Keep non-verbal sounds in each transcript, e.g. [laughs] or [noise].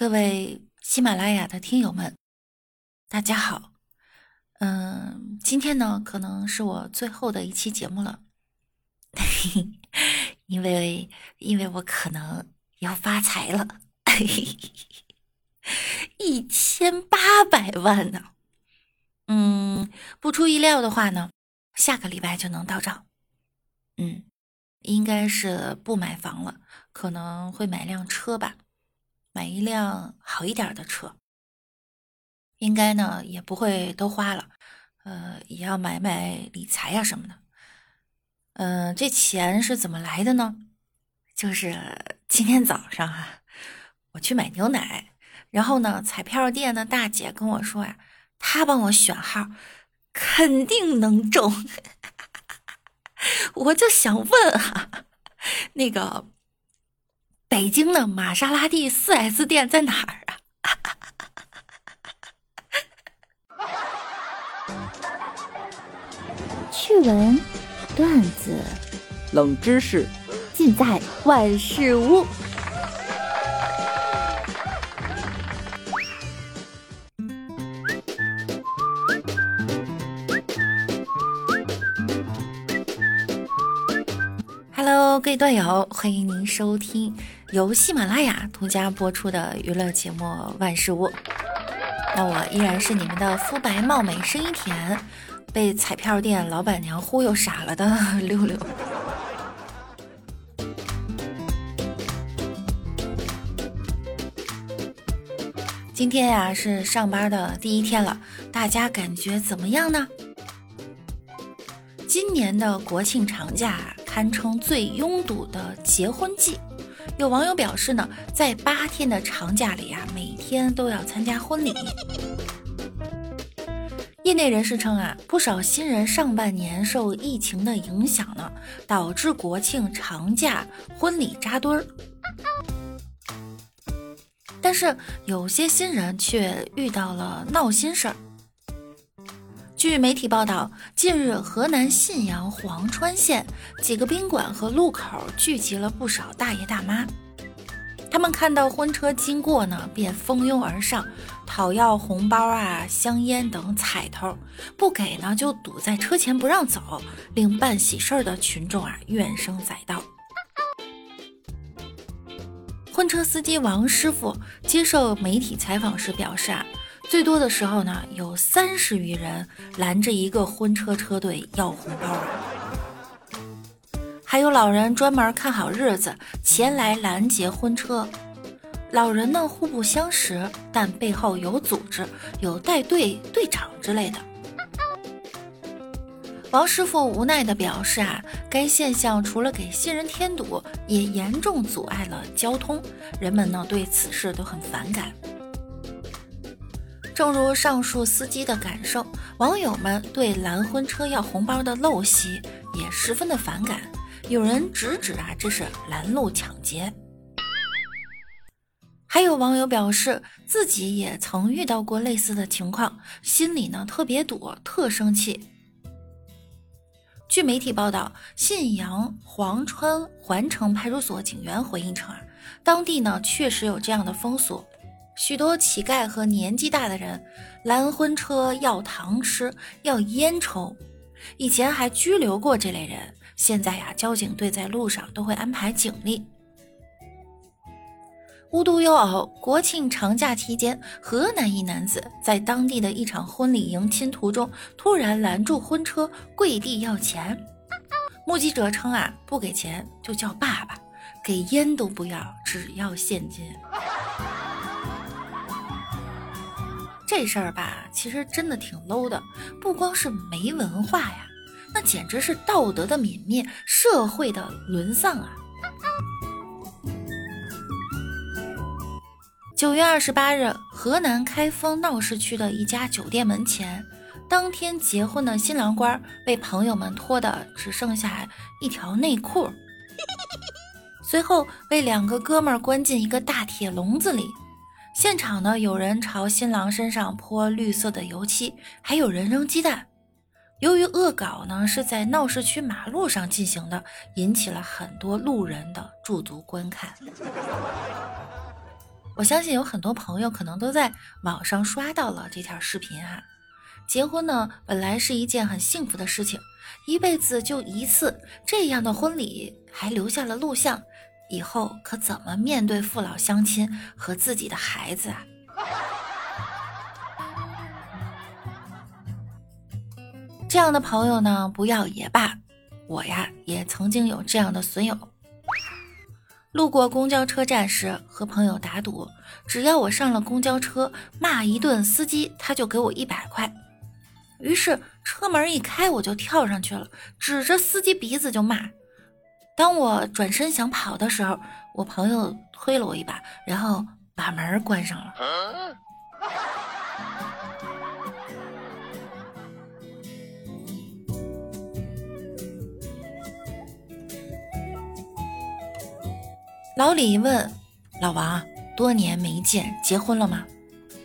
各位喜马拉雅的听友们，大家好。嗯，今天呢，可能是我最后的一期节目了，[laughs] 因为因为我可能要发财了，一千八百万呢。嗯，不出意料的话呢，下个礼拜就能到账。嗯，应该是不买房了，可能会买辆车吧。买一辆好一点的车，应该呢也不会都花了，呃，也要买买理财呀什么的。嗯，这钱是怎么来的呢？就是 [laughs] 今天早上啊，我去买牛奶，然后呢，彩票店的大姐跟我说呀，她帮我选号，肯定能中。[laughs] 我就想问哈，那个。北京的玛莎拉蒂四 S 店在哪儿啊？[laughs] 趣闻、段子、冷知识，尽在万事屋。Hello，各位段友，欢迎您收听。由喜马拉雅独家播出的娱乐节目《万事屋》，那我依然是你们的肤白貌美、声音甜、被彩票店老板娘忽悠傻了的 [laughs] 六六。今天呀是上班的第一天了，大家感觉怎么样呢？今年的国庆长假堪称最拥堵的结婚季。有网友表示呢，在八天的长假里啊，每天都要参加婚礼。业内人士称啊，不少新人上半年受疫情的影响呢，导致国庆长假婚礼扎堆儿。但是有些新人却遇到了闹心事儿。据媒体报道，近日河南信阳潢川县几个宾馆和路口聚集了不少大爷大妈，他们看到婚车经过呢，便蜂拥而上，讨要红包啊、香烟等彩头，不给呢就堵在车前不让走，令办喜事儿的群众啊怨声载道。婚车司机王师傅接受媒体采访时表示啊。最多的时候呢，有三十余人拦着一个婚车车队要红包，还有老人专门看好日子前来拦截婚车。老人呢互不相识，但背后有组织，有带队队长之类的。王师傅无奈地表示啊，该现象除了给新人添堵，也严重阻碍了交通，人们呢对此事都很反感。正如上述司机的感受，网友们对拦婚车要红包的陋习也十分的反感。有人直指啊，这是拦路抢劫。还有网友表示，自己也曾遇到过类似的情况，心里呢特别堵，特生气。据媒体报道，信阳黄川环城派出所警员回应称啊，当地呢确实有这样的风俗。许多乞丐和年纪大的人拦婚车要糖吃，要烟抽，以前还拘留过这类人。现在呀，交警队在路上都会安排警力。无独有偶，国庆长假期间，河南一男子在当地的一场婚礼迎亲途中，突然拦住婚车，跪地要钱。目击者称啊，不给钱就叫爸爸，给烟都不要，只要现金。这事儿吧，其实真的挺 low 的，不光是没文化呀，那简直是道德的泯灭，社会的沦丧啊！九月二十八日，河南开封闹市区的一家酒店门前，当天结婚的新郎官被朋友们脱的只剩下一条内裤，随后被两个哥们儿关进一个大铁笼子里。现场呢，有人朝新郎身上泼绿色的油漆，还有人扔鸡蛋。由于恶搞呢是在闹市区马路上进行的，引起了很多路人的驻足观看。我相信有很多朋友可能都在网上刷到了这条视频哈。结婚呢，本来是一件很幸福的事情，一辈子就一次这样的婚礼，还留下了录像，以后可怎么面对父老乡亲和自己的孩子啊？[laughs] 这样的朋友呢，不要也罢。我呀，也曾经有这样的损友。路过公交车站时，和朋友打赌，只要我上了公交车骂一顿司机，他就给我一百块。于是车门一开，我就跳上去了，指着司机鼻子就骂。当我转身想跑的时候，我朋友推了我一把，然后把门关上了。老李问老王：“多年没见，结婚了吗？”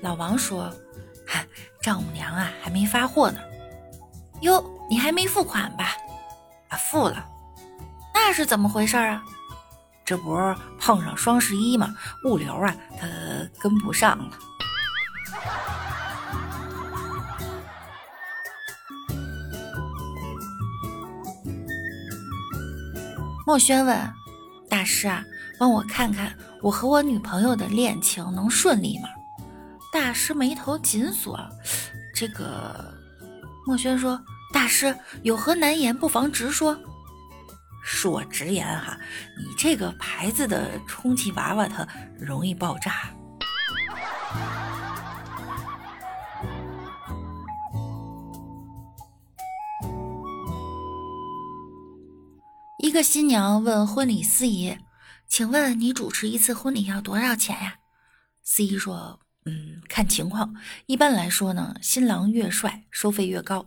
老王说：“哈，丈母娘啊，还没发货呢。”哟，你还没付款吧？啊，付了。那是怎么回事啊？这不是碰上双十一吗？物流啊，它跟不上了。墨轩问大师啊。帮我看看我和我女朋友的恋情能顺利吗？大师眉头紧锁。这个墨轩说：“大师有何难言，不妨直说。”恕我直言哈，你这个牌子的充气娃娃它容易爆炸。一个新娘问婚礼司仪。请问你主持一次婚礼要多少钱呀？司仪说：“嗯，看情况。一般来说呢，新郎越帅，收费越高。”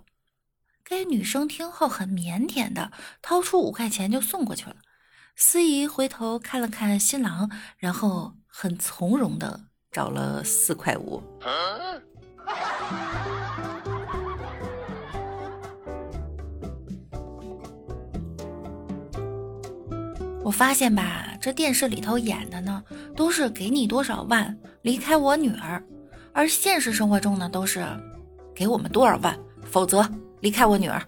该女生听后很腼腆的掏出五块钱就送过去了。司仪回头看了看新郎，然后很从容的找了四块五。我发现吧，这电视里头演的呢，都是给你多少万离开我女儿，而现实生活中呢，都是给我们多少万，否则离开我女儿。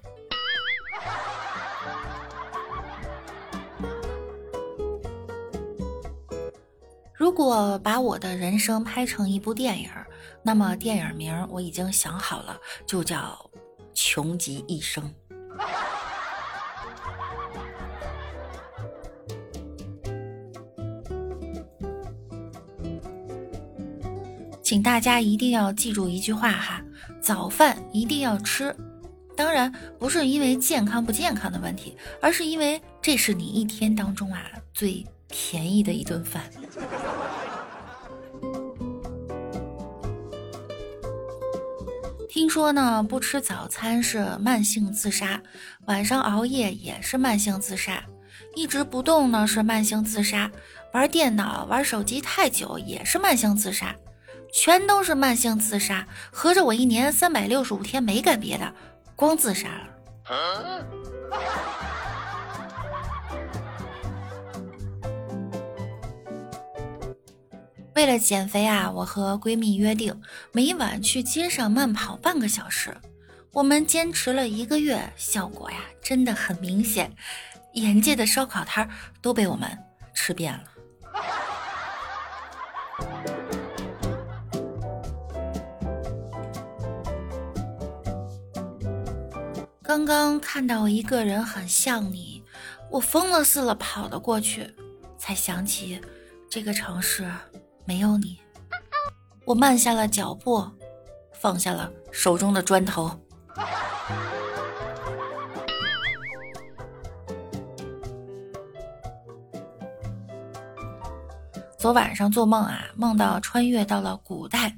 如果把我的人生拍成一部电影，那么电影名我已经想好了，就叫《穷极一生》。请大家一定要记住一句话哈，早饭一定要吃。当然不是因为健康不健康的问题，而是因为这是你一天当中啊最便宜的一顿饭。听说呢，不吃早餐是慢性自杀，晚上熬夜也是慢性自杀，一直不动呢是慢性自杀，玩电脑玩手机太久也是慢性自杀。全都是慢性自杀，合着我一年三百六十五天没干别的，光自杀了。为了减肥啊，我和闺蜜约定每晚去街上慢跑半个小时。我们坚持了一个月，效果呀真的很明显，眼界的烧烤摊都被我们吃遍了。刚刚看到一个人很像你，我疯了似的跑了过去，才想起这个城市没有你。我慢下了脚步，放下了手中的砖头。昨晚上做梦啊，梦到穿越到了古代。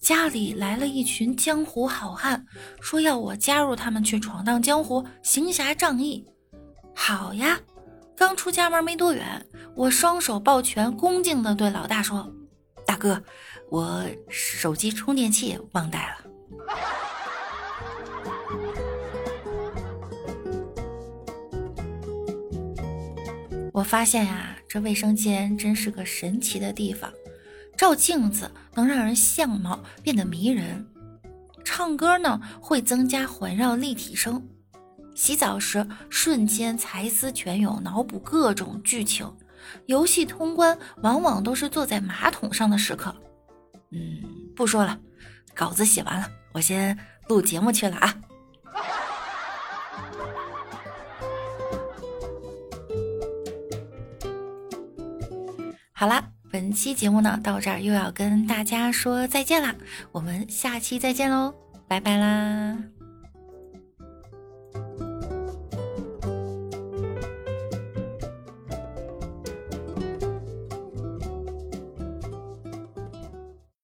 家里来了一群江湖好汉，说要我加入他们去闯荡江湖、行侠仗义。好呀，刚出家门没多远，我双手抱拳，恭敬地对老大说：“大哥，我手机充电器忘带了。”我发现呀，这卫生间真是个神奇的地方。照镜子能让人相貌变得迷人，唱歌呢会增加环绕立体声，洗澡时瞬间才思泉涌，脑补各种剧情，游戏通关往往都是坐在马桶上的时刻。嗯，不说了，稿子写完了，我先录节目去了啊。[laughs] 好啦，本期节目呢到这儿又要跟大家说再见啦，我们下期再见喽，拜拜啦。